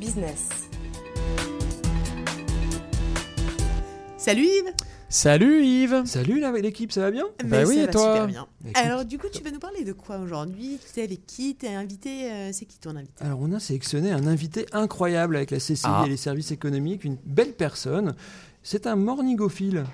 Business. Salut Yves Salut Yves Salut l'équipe, ça va bien? Bah Mais oui, ça et va toi super bien. Écoute. Alors du coup, tu vas nous parler de quoi aujourd'hui? Tu es avec qui? T'es invité euh, C'est qui ton invité? Alors on a sélectionné un invité incroyable avec la CCI Ah. et les services économiques, une belle personne. C'est un morningophile.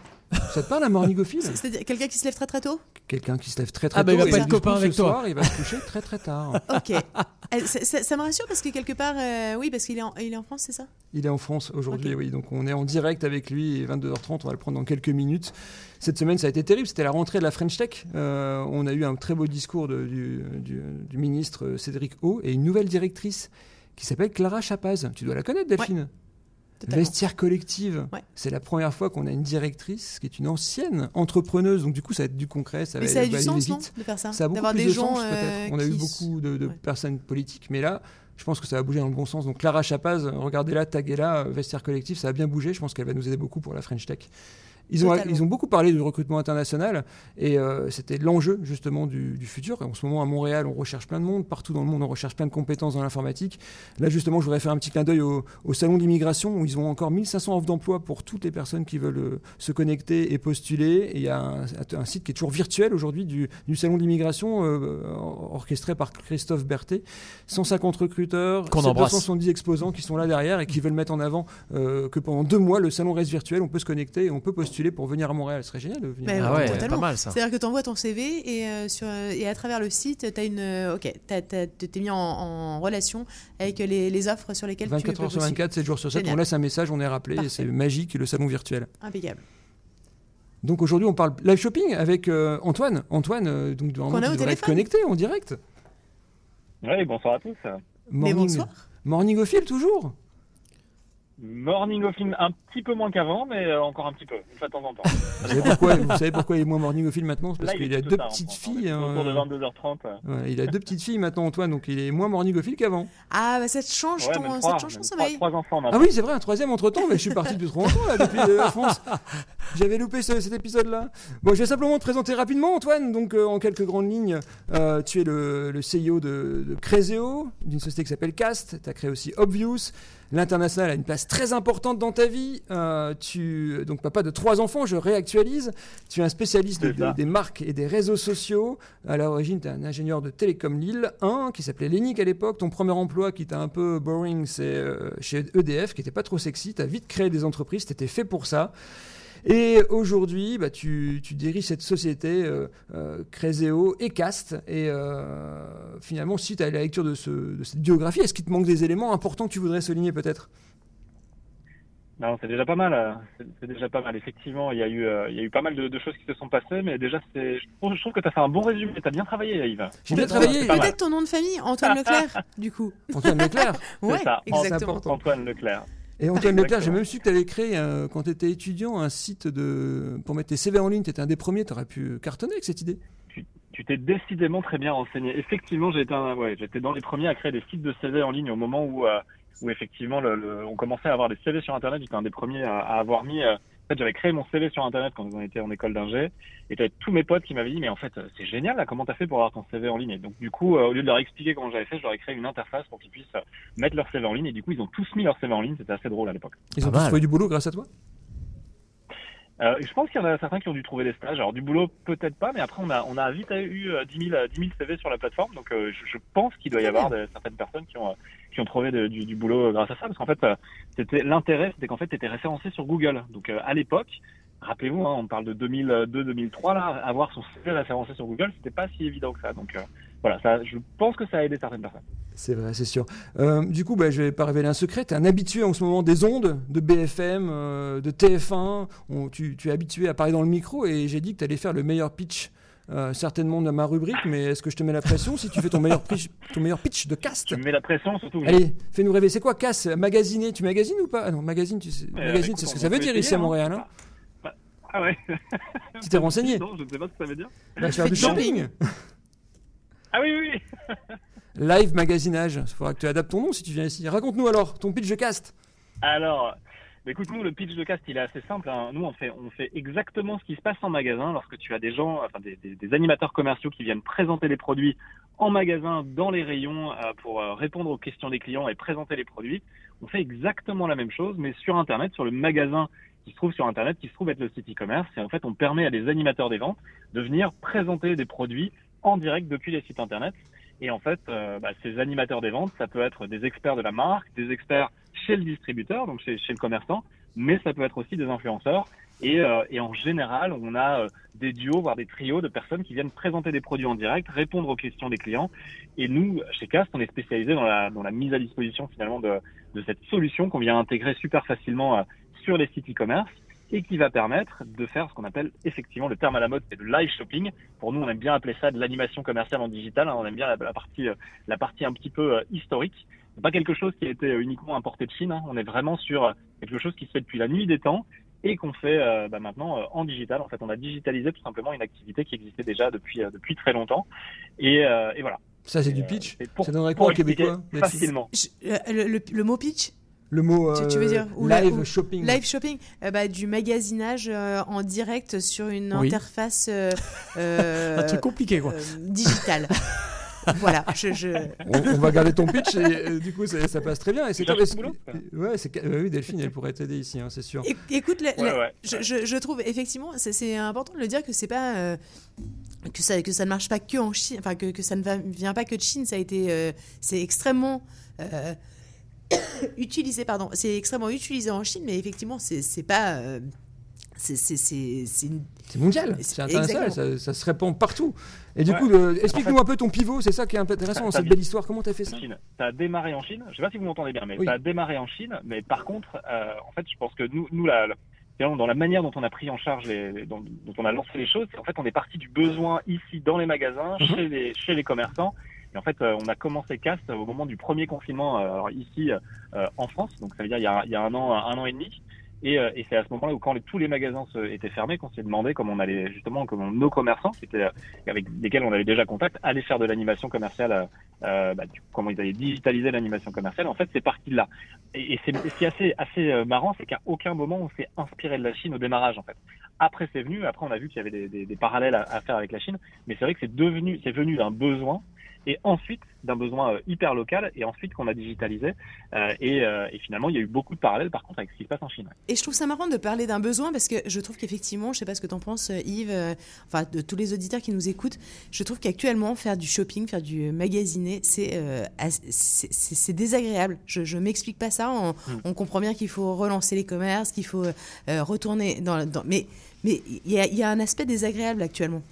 Ça te parle un morningophile C'est-à-dire quelqu'un qui se lève très très tôt? Quelqu'un qui se lève très très Ah bah, tôt. il va pas être copain avec ce toi. soir, il va se coucher très très tard. Ok. Euh, ça, ça- ça me rassure parce que quelque part, euh, oui, parce qu'il est, en- il est en France, c'est ça? Il est en France aujourd'hui, oui. Donc on est en direct avec lui et 22h30, on va le prendre dans quelques minutes. Cette semaine, ça a été terrible. C'était la rentrée de la French Tech. Euh, on a eu un très beau discours de- du, du- du ministre Cédric O et une nouvelle directrice qui s'appelle Clara Chapaz. Tu dois la connaître, Delphine? Totalement. Vestiaire collective. Ouais. C'est la première fois qu'on a une directrice qui est une ancienne entrepreneuse. Donc du coup, ça va être du concret, ça va, ça a du sens, non De faire ça Ça a beaucoup D'avoir plus des de gens sens euh. On a eu beaucoup de, de ouais. personnes politiques, mais là, je pense que ça va bouger dans le bon sens. Donc Clara Chapaz, regardez-la, taguez-la, euh, vestiaire collectif, ça a bien bougé. Je pense qu'elle va nous aider beaucoup pour la French Tech. Ils ont, Totalement. ils ont beaucoup parlé du recrutement international et euh, c'était l'enjeu justement du, du futur. Et en ce moment à Montréal, on recherche plein de monde, partout dans le monde, on recherche plein de compétences dans l'informatique. Là justement, je voudrais faire un petit clin d'œil au, au salon d'immigration où ils ont encore 1500 offres d'emploi pour toutes les personnes qui veulent euh, se connecter et postuler. Et il y a un, un site qui est toujours virtuel aujourd'hui du, du salon d'immigration euh, orchestré par Christophe Berthet. 150 recruteurs, Qu'on embrasse. 270 exposants qui sont là derrière et qui veulent mettre en avant euh, que pendant deux mois, le salon reste virtuel, on peut se connecter et on peut postuler pour venir à Montréal. Ce serait génial de venir. Mais à Ah oui, ouais, totalement. pas mal ça. C'est-à-dire que tu envoies ton CV et, euh, sur, euh, et à travers le site, tu as une. euh, ok, t'as- t'as- t'es mis en, en relation avec les, les offres sur lesquelles tu 24 peux heures sur postuler. 24, 7 jours sur 7, Génial. on laisse un message, on est rappelé et c'est magique le salon virtuel. Impeccable. Donc aujourd'hui, on parle live shopping avec euh, Antoine. Antoine, euh, donc Qu'on a au être connecté en direct. Oui, bonsoir à tous. Mais bonsoir. Morning au fil toujours. Morning au film un petit peu moins qu'avant, mais euh, encore un petit peu, une fois de temps en temps. Vous savez pourquoi, vous savez pourquoi il est moins morning au fil maintenant? C'est parce qu'il a deux petites filles. Autour de hein. 22h30. euh. Ouais, il a deux petites filles maintenant, Antoine, donc il est moins morning au fil qu'avant. Ah, bah ça te change Ouais, ton, même ça trois, te change ton trois, sommeil. trois enfants Ah maintenant. oui, c'est vrai, un troisième entre temps, mais je suis parti depuis trop longtemps là, depuis euh, la France. J'avais loupé ce- cet épisode-là. Bon, je vais simplement te présenter rapidement, Antoine. Donc, euh, en quelques grandes lignes, euh, tu es le, le CEO de, de Creseo, d'une société qui s'appelle Cast. Tu as créé aussi Obvious. L'international a une place très importante dans ta vie. Euh, tu donc papa de trois enfants, je réactualise. Tu es un spécialiste de- de- des marques et des réseaux sociaux. À l'origine, tu es un ingénieur de Télécom Lille 1 qui s'appelait Lénic à l'époque. Ton premier emploi qui était un peu boring, c'est euh, chez EDF, qui n'était pas trop sexy. Tu as vite créé des entreprises, tu étais fait pour ça. Et aujourd'hui, bah, tu, tu diriges cette société euh, euh, Creseo et Cast. Et euh, finalement, si tu as la lecture de, ce- de cette biographie, est-ce qu'il te manque des éléments importants que tu voudrais souligner peut-être? Non, c'est déjà pas mal. euh, C'est déjà pas mal. Effectivement, il y a eu, euh, il y a eu pas mal de, de choses qui se sont passées, mais déjà, c'est, je trouve, je trouve que tu as fait un bon résumé. Tu as bien travaillé, Yves. J'ai bien travaillé. Peut-être ton nom de famille, Antoine Leclerc, du coup. Antoine Leclerc. Ouais, ça. exactement. important. Antoine Leclerc. Et Antoine Leclerc, j'ai même su que tu avais créé, euh, quand tu étais étudiant, un site de, pour mettre tes CV en ligne. Tu étais un des premiers, tu aurais pu cartonner avec cette idée. Tu t'es décidément très bien renseigné. Effectivement, j'étais un- ouais, j'étais dans les premiers à créer des sites de CV en ligne au moment où, euh, où effectivement, le, le- on commençait à avoir des CV sur Internet. J'étais un des premiers à, à avoir mis. euh, en fait, j'avais créé mon CV sur Internet quand on était en école d'ingé. Et j'avais tous mes potes qui m'avaient dit, mais en fait, euh, c'est génial, là, comment t'as fait pour avoir ton CV en ligne? Et donc, du coup, euh, au lieu de leur expliquer comment j'avais fait, je leur ai créé une interface pour qu'ils puissent mettre leur CV en ligne. Et du coup, ils ont tous mis leur CV en ligne. C'était assez drôle à l'époque. Ils ont Pas tous trouvé du boulot grâce à toi? Euh, je pense qu'il y en a certains qui ont dû trouver des stages. Alors du boulot peut-être pas, mais après on a on a vite eu euh, 10 000 euh, 10 000 CV sur la plateforme, donc euh, je, je pense qu'il doit y avoir de- certaines personnes qui ont euh, qui ont trouvé de- du, du boulot euh, grâce à ça, parce qu'en fait euh, c'était l'intérêt, c'était qu'en fait tu étais référencé sur Google. Donc euh, à l'époque, rappelez-vous, hein, on parle de 2002-2003 là, avoir son CV référencé sur Google, c'était pas si évident que ça. Donc euh, voilà, ça, je pense que ça a aidé certaines personnes. C'est vrai, c'est sûr. Euh, du coup, bah, je vais pas révéler un secret. Tu es un habitué en ce moment des ondes, de BFM, euh, de TF1. On- tu, tu es habitué à parler dans le micro et j'ai dit que tu allais faire le meilleur pitch. euh, certainement de ma rubrique, mais est-ce que je te mets la pression si tu fais ton meilleur pitch, ton meilleur pitch de cast? Tu me mets la pression, surtout. je- Allez, fais-nous rêver. C'est quoi casse Magasiner Tu magasines ou pas? Ah non, magazine, tu sais. Euh, magazine, c'est ce que ça veut dire ici à hein. Montréal. Hein Ah ouais. tu t'es renseigné Non, je ne sais pas ce que ça veut dire. Bah, faire Fais du shopping Ah oui, oui, oui. Live magasinage. Il faudra que tu adaptes ton nom si tu viens ici. Raconte-nous alors ton pitch de cast. Alors, bah écoute, nous, le pitch de cast, il est assez simple. hein. Nous, on fait, exactement ce qui se passe en magasin lorsque tu as des gens, enfin des, animateurs commerciaux qui viennent présenter les produits en magasin, dans les rayons, pour répondre aux questions des clients et présenter les produits. On fait exactement la même chose, mais sur Internet, sur le magasin qui se trouve sur Internet, qui se trouve être le site e-commerce. Et en fait, on permet à des animateurs des ventes de venir présenter des produits en direct depuis les sites Internet. Et en fait, euh, bah, ces animateurs des ventes, ça peut être des experts de la marque, des experts chez le distributeur, donc chez, le commerçant, mais ça peut être aussi des influenceurs. Et, euh, en général, on a euh, des duos, voire des trios de personnes qui viennent présenter des produits en direct, répondre aux questions des clients. Et nous, chez Cast, on est spécialisé dans la, mise à disposition finalement de cette solution qu'on vient intégrer super facilement sur les sites e-commerce et qui va permettre de faire ce qu'on appelle effectivement le terme à la mode, c'est le live shopping. Pour nous, on aime bien appeler ça de l'animation commerciale en digital. Hein. on aime bien la, partie, euh, la partie un petit peu euh, historique. C'est pas quelque chose qui a été uniquement importé de Chine. Hein. on est vraiment sur quelque chose qui se fait depuis la nuit des temps et qu'on fait euh, bah, maintenant en digital. En fait, on a digitalisé tout simplement une activité qui existait déjà depuis depuis très longtemps. Et, et voilà. Ça, c'est du pitch. ça donnerait quoi au Québécois Facilement. le mot pitch? Le mot tu, veux dire, euh, live shopping. Live shopping, euh, bah, du magasinage euh, en direct sur une interface. Un truc compliqué, quoi. digitale. voilà, je, On, va garder ton pitch et du coup ça, passe très bien. Et c'est ouais, c'est oui, Delphine, elle pourrait t'aider ici, hein, c'est sûr. écoute, Je, trouve effectivement, c'est important de le dire que c'est pas que ça que ça ne marche pas que en Chine, enfin que, que ça ne vient pas que de Chine. Ça a été, c'est extrêmement utilisé, pardon, c'est extrêmement utilisé en Chine, mais effectivement, c'est pas. Euh, c'est mondial, c'est international, ça, se répand partout. Et du coup, explique-nous un peu ton pivot, c'est ça qui est intéressant dans cette belle histoire. Comment tu as fait ça Ça a démarré en Chine, je ne sais pas si vous m'entendez bien, mais ça a démarré en Chine. Mais par contre, euh, en fait, je pense que nous, nous la, dans la manière dont on a pris en charge, les, dont, on a lancé les choses, en fait, on est parti du besoin ici dans les magasins, mhm. chez, les, chez les commerçants, en fait, euh, on a commencé Cast au moment du premier confinement euh, ici euh, en France, donc ça veut dire il y a, un an, un an et demi. Et, c'est à ce moment-là où quand tous les magasins étaient fermés, qu'on s'est demandé comment on allait justement, comment nos commerçants, qui avec lesquels on avait déjà contact, allaient faire de l'animation commerciale, bah, comment ils allaient digitaliser l'animation commerciale. En fait, c'est parti de là. Et, et c'est assez, assez marrant, c'est qu'à aucun moment on s'est inspiré de la Chine au démarrage, en fait. Après, c'est venu. Après, on a vu qu'il y avait des, parallèles à, faire avec la Chine. Mais c'est vrai que c'est venu d'un besoin et ensuite d'un besoin euh, hyper local, et ensuite qu'on a digitalisé. Euh, euh, et, finalement, il y a eu beaucoup de parallèles, par contre, avec ce qui se passe en Chine. Et je trouve ça marrant de parler d'un besoin, parce que je trouve qu'effectivement, je sais pas ce que tu en penses, Yves, enfin, de tous les auditeurs qui nous écoutent, je trouve qu'actuellement, faire du shopping, faire du magasiné, c'est c'est désagréable. Je, ne m'explique pas ça. On, hmm. on comprend bien qu'il faut relancer les commerces, qu'il faut retourner dans, dans... Mais mais il y, y, a un aspect désagréable actuellement.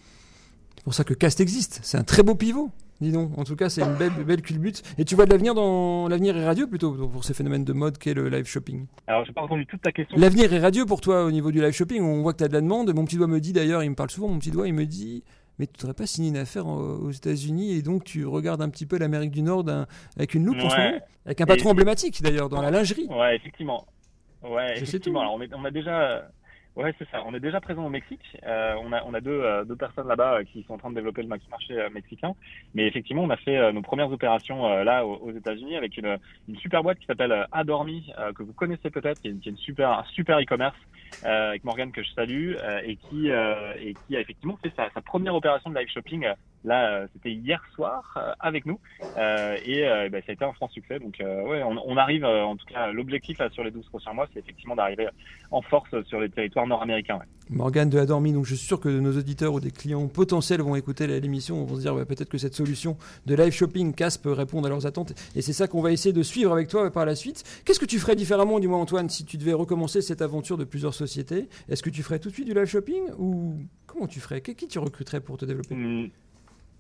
C'est pour ça que Cast existe. C'est un très beau pivot. Dis donc, en tout cas, c'est une belle, belle culbute. Et tu vois de l'avenir dans l'avenir est radieux plutôt pour ces phénomènes de mode qu'est le live shopping? Alors, j'ai pas entendu toute ta question. L'avenir est radieux pour toi au niveau du live shopping. On voit que tu as de la demande. Mon petit doigt me dit d'ailleurs, il me parle souvent, mon petit doigt, il me dit mais tu n'aurais pas signé une affaire aux États-Unis et donc tu regardes un petit peu l'Amérique du Nord avec une loupe en ce moment Avec un patron emblématique d'ailleurs dans la lingerie. Ouais, effectivement. Ouais, effectivement. Alors, on, on a déjà Ouais, c'est ça. On est déjà présent au Mexique. Euh, on a on a deux euh, deux personnes là-bas euh, qui sont en train de développer le marché euh, mexicain. Mais effectivement, on a fait nos premières opérations là aux, États-Unis avec une une super boîte qui s'appelle Adormi que vous connaissez peut-être, qui, est une super un super e-commerce avec Morgan que je salue et qui et qui a effectivement fait sa, sa première opération de live shopping Là, c'était hier soir avec nous et bah, ça a été un franc succès. Donc ouais, on, on arrive en tout cas l'objectif sur les 12 prochains mois, c'est effectivement d'arriver en force sur les territoires nord-américain. Morgane de Adormi, donc je suis sûr que nos auditeurs ou des clients potentiels vont écouter l'émission, vont se dire peut-être que cette solution de live shopping CAS peut répondre à leurs attentes. Et c'est ça qu'on va essayer de suivre avec toi par la suite. Qu'est-ce que tu ferais différemment, dis-moi Antoine, si tu devais recommencer cette aventure de plusieurs sociétés? Est-ce que tu ferais tout de suite du live shopping ou comment tu ferais? Qui tu recruterais pour te développer? Hmm.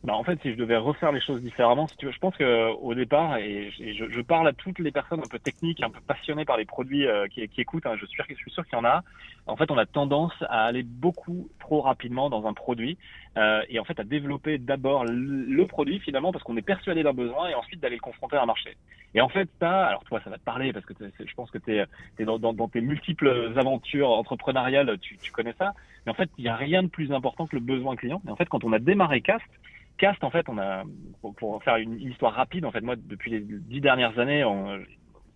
Bah en fait, si je devais refaire les choses différemment, si tu veux, je pense que au départ, et je, je, parle à toutes les personnes un peu techniques, un peu passionnées par les produits euh, qui, qui, écoutent, hein, je suis, je suis sûr qu'il y en a. En fait, on a tendance à aller beaucoup trop rapidement dans un produit euh, et en fait à développer d'abord le, produit finalement parce qu'on est persuadé d'un besoin et ensuite d'aller le confronter à un marché. Et en fait, ça, alors toi, ça va te parler parce que je pense que tu es, dans, dans, dans, tes multiples aventures entrepreneuriales, tu, tu connais ça. Mais en fait, il n'y a rien de plus important que le besoin client. Et en fait, quand on a démarré Cast, Cast, en fait, on a, pour, faire une, histoire rapide, en fait, moi, depuis les dix dernières années,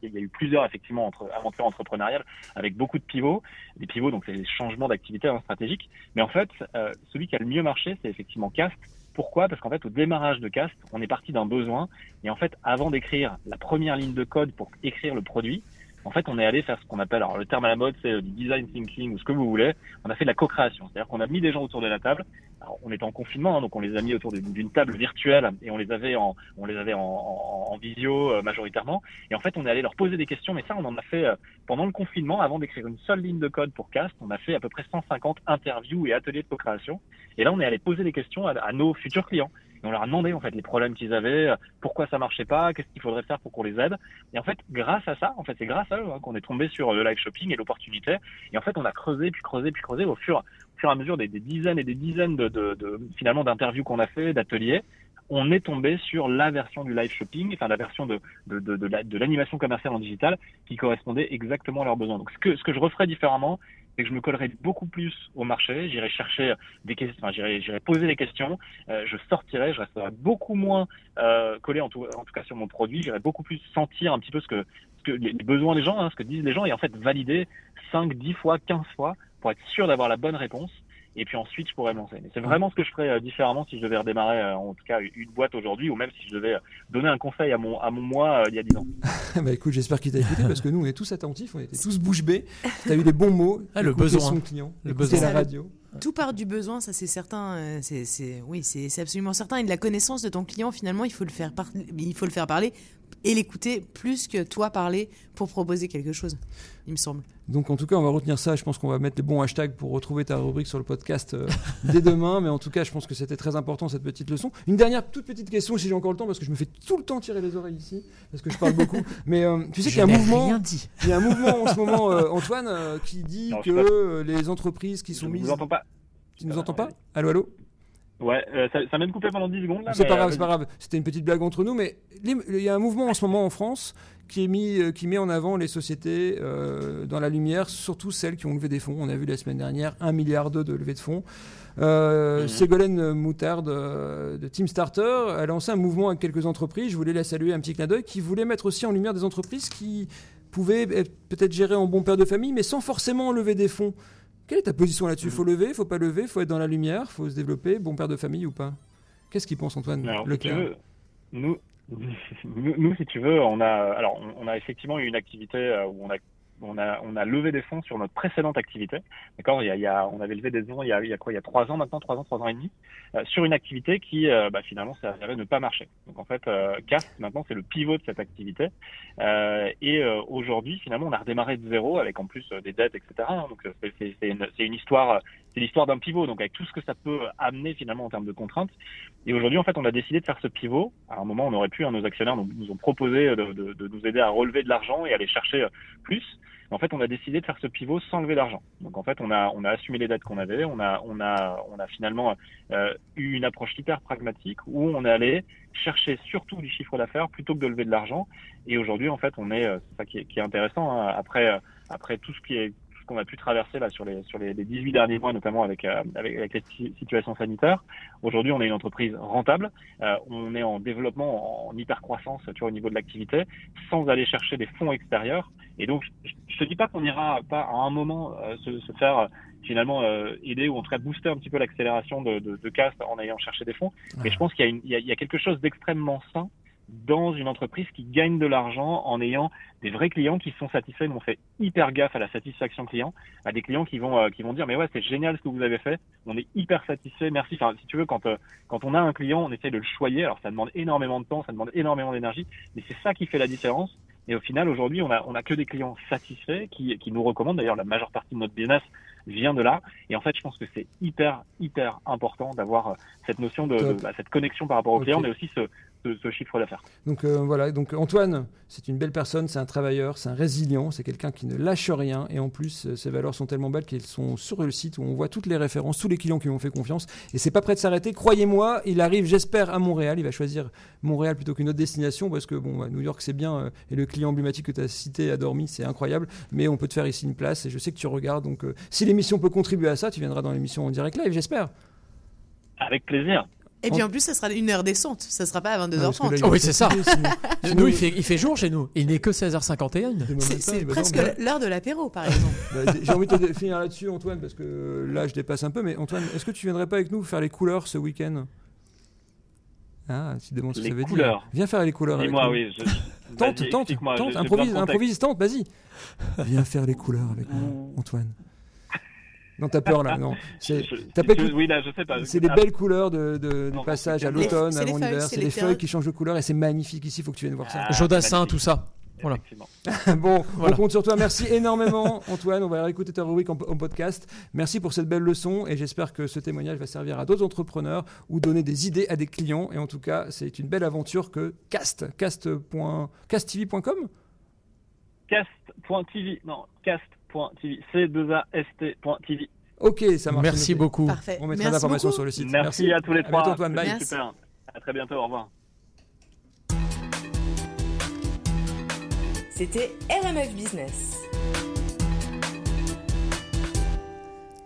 il y a eu plusieurs effectivement entre, aventures entrepreneuriales avec beaucoup de pivots, des pivots donc c'est des changements d'activité hein, stratégiques. Mais en fait, euh, celui qui a le mieux marché, c'est effectivement Cast Pourquoi? Parce qu'en fait, au démarrage de Cast, on est parti d'un besoin. Et en fait, avant d'écrire la première ligne de code pour écrire le produit, en fait, on est allé faire ce qu'on appelle, alors le terme à la mode, c'est du design thinking ou ce que vous voulez. On a fait de la co-création. C'est-à-dire qu'on a mis des gens autour de la table. Alors, on était en confinement, hein, donc on les a mis autour d'une table virtuelle et on les avait en, on les avait en, en, en visio euh, majoritairement. Et en fait, on est allé leur poser des questions. Mais ça, on en a fait euh, pendant le confinement, avant d'écrire une seule ligne de code pour Cast. On a fait à peu près 150 interviews et ateliers de co-création. Et là, on est allé poser des questions à nos futurs clients on leur a demandé en fait les problèmes qu'ils avaient, euh, pourquoi ça marchait pas, qu'est-ce qu'il faudrait faire pour qu'on les aide. Et en fait, grâce à ça, en fait, c'est grâce à eux hein, qu'on est tombé sur le live shopping et l'opportunité. Et en fait, on a creusé, puis creusé, puis creusé au fur, fur et à mesure des, dizaines et des dizaines de, finalement d'interviews qu'on a fait, d'ateliers. On est tombé sur la version du live shopping, enfin la version de, de, de, de l'animation commerciale en digital qui correspondait exactement à leurs besoins. Donc ce que, ce que je referais différemment, c'est que je me collerai beaucoup plus au marché, j'irai chercher des questions, j'irai, poser des questions, euh, je sortirai, je resterai beaucoup moins euh, collé en tout, en tout cas sur mon produit, j'irai beaucoup plus sentir un petit peu ce que, ce que les besoins des gens, hein, ce que disent les gens, et en fait valider 5, 10 fois, 15 fois pour être sûr d'avoir la bonne réponse et puis ensuite je pourrais me lancer. C'est vraiment ce que je ferais euh, différemment si je devais redémarrer euh, en tout cas une boîte aujourd'hui ou même si je devais euh, donner un conseil à mon à mon moi il y a 10 ans. bah écoute, j'espère qu'il t'a écouté parce que nous on est tous attentifs, on était tous bouche bée. Tu as eu les bons mots, ah, le besoin son client, le besoin la radio. Tout part du besoin, ça c'est certain. C'est, oui, c'est, absolument certain. Et de la connaissance de ton client, finalement, il faut le faire, par... il faut le faire parler et l'écouter plus que toi parler pour proposer quelque chose, il me semble. Donc en tout cas, on va retenir ça. Je pense qu'on va mettre les bons hashtags pour retrouver ta rubrique sur le podcast euh, dès demain. Mais en tout cas, je pense que c'était très important cette petite leçon. Une dernière toute petite question, si j'ai encore le temps, parce que je me fais tout le temps tirer les oreilles ici, parce que je parle beaucoup. Mais euh, tu sais qu'il y a un mouvement. Rien dit. Il y a un mouvement en ce moment, euh, Antoine, qui dit que les entreprises qui sont je mises. Pas. Tu nous entends pas Allô, allô? Ouais, euh, ça, ça m'a coupé pendant 10 secondes. C'est pas grave, euh, c'est pas grave. C'était une petite blague entre nous, mais il y a un mouvement en ce moment en France qui, est mis, euh, qui met en avant les sociétés euh, dans la lumière, surtout celles qui ont levé des fonds. On a vu la semaine dernière un milliard d'euros de levée de fonds. Euh, mmh. Ségolène Moutard de, Team Starter a lancé un mouvement avec quelques entreprises. Je voulais la saluer un petit clin d'œil, qui voulait mettre aussi en lumière des entreprises qui pouvaient peut-être gérer en bon père de famille, mais sans forcément lever des fonds. Quelle est ta position là-dessus? Faut lever, faut pas lever, faut être dans la lumière, faut se développer, bon père de famille ou pas? Qu'est-ce qu'il pense Antoine alors, si nous, nous, si tu veux, on a, alors, on a effectivement eu une activité où on a on a, on a levé des fonds sur notre précédente activité. D'accord il, y a, On avait levé des fonds il y a, quoi Il y a trois ans maintenant, trois ans, trois ans et demi, euh, sur une activité qui euh, bah, finalement s'est avérée ne pas marcher. Donc en fait, euh, Cast maintenant c'est le pivot de cette activité. Euh, et aujourd'hui, finalement, on a redémarré de zéro avec en plus des dettes, etc. Donc c'est une, une histoire, c'est l'histoire d'un pivot. Donc avec tout ce que ça peut amener finalement en termes de contraintes. Et aujourd'hui, en fait, on a décidé de faire ce pivot. À un moment, on aurait pu, hein, nos actionnaires nous, ont proposé de, nous aider à relever de l'argent et aller chercher plus. En fait, on a décidé de faire ce pivot sans lever d'argent. Donc en fait, on a on a assumé les dettes qu'on avait, on a on a on a finalement euh, eu une approche hyper pragmatique où on est allé chercher surtout du chiffre d'affaires plutôt que de lever de l'argent. Et aujourd'hui, en fait, on est euh, c'est ça qui est, intéressant hein, après euh, après tout ce qui est qu'on a pu traverser là sur les sur les, les 18 derniers mois, notamment avec euh, avec, avec les situations sanitaires. Aujourd'hui, on est une entreprise rentable, euh, on est en développement, en hyper croissance, tu vois, au niveau de l'activité, sans aller chercher des fonds extérieurs. Et donc, je, je te dis pas qu'on ira pas à un moment euh, se, se, faire finalement aider ou en tout cas booster un petit peu l'accélération de, de, de Cast en ayant cherché des fonds. Mais je pense qu'il y, a une, il y, a, il y a quelque chose d'extrêmement sain dans une entreprise qui gagne de l'argent en ayant des vrais clients qui sont satisfaits. Nous, on fait hyper gaffe à la satisfaction client, à des clients qui vont euh, qui vont dire mais ouais c'est génial ce que vous avez fait, on est hyper satisfait, merci. Enfin si tu veux quand euh, quand on a un client, on essaie de le choyer. Alors ça demande énormément de temps, ça demande énormément d'énergie, mais c'est ça qui fait la différence. Et au final aujourd'hui on a on a que des clients satisfaits qui qui nous recommandent. D'ailleurs la majeure partie de notre business vient de là. Et en fait, je pense que c'est hyper, hyper important d'avoir cette notion de, de bah, cette connexion par rapport au okay. client, mais aussi ce, ce, ce chiffre d'affaires. Donc euh, voilà, donc Antoine, c'est une belle personne, c'est un travailleur, c'est un résilient, c'est quelqu'un qui ne lâche rien. Et en plus, ses valeurs sont tellement belles qu'elles sont sur le site où on voit toutes les références, tous les clients qui lui ont fait confiance. Et c'est pas prêt de s'arrêter. Croyez-moi, il arrive, j'espère, à Montréal. Il va choisir Montréal plutôt qu'une autre destination parce que bon, bah, New York c'est bien euh, et le client emblématique que tu as cité a dormi, c'est incroyable. Mais on peut te faire ici une place et je sais que tu regardes. Donc euh, si l'émission peut contribuer à ça, tu viendras dans l'émission en direct live, j'espère. Avec plaisir. Et puis en plus, ça sera une heure descente. Ça sera pas à 22h30. Ah, là, oui, c'est ça. nous, il fait, il fait jour chez nous. Il n'est que 16h51. C'est presque l'heure de l'apéro, par exemple. bah, J'ai envie de finir là-dessus, Antoine, parce que là, je dépasse un peu. Mais Antoine, est-ce que tu viendrais pas avec nous faire les couleurs ce week-end? Ah, tu demandes ce que ça veut couleurs. dire. Viens faire les couleurs avec Dis-moi, nous. oui. je- Tente, tente, tente, improvise, improvise, tente, vas-y. Viens faire les couleurs avec moi, Mmh. Antoine. Non, t'as peur là, non. C'est Je- Oui, là, je sais pas. c'est les Ah, belles couleurs de, de- du Non, passage à l'automne, à les mon feuilles, hiver. c'est les feuilles qui changent de couleur et c'est magnifique ici, il faut que tu viennes voir ça. Ah, Jodassin, tout ça. Voilà. Bon, Voilà. on compte sur toi. Merci énormément, Antoine. On va réécouter ta rubrique en, en podcast. Merci pour cette belle leçon et j'espère que ce témoignage va servir à d'autres entrepreneurs ou donner des idées à des clients. Et en tout cas, c'est une belle aventure que Cast, cast.casttv.com. Cast.tv, non, cast.tv, c2ast.tv. Ok, ça marche. Merci beaucoup. Parfait. On mettra l'information sur le site. Merci, à tous les À trois. bientôt, Antoine. Bye. Merci. Super. À très bientôt. Au revoir. C'était RMF Business.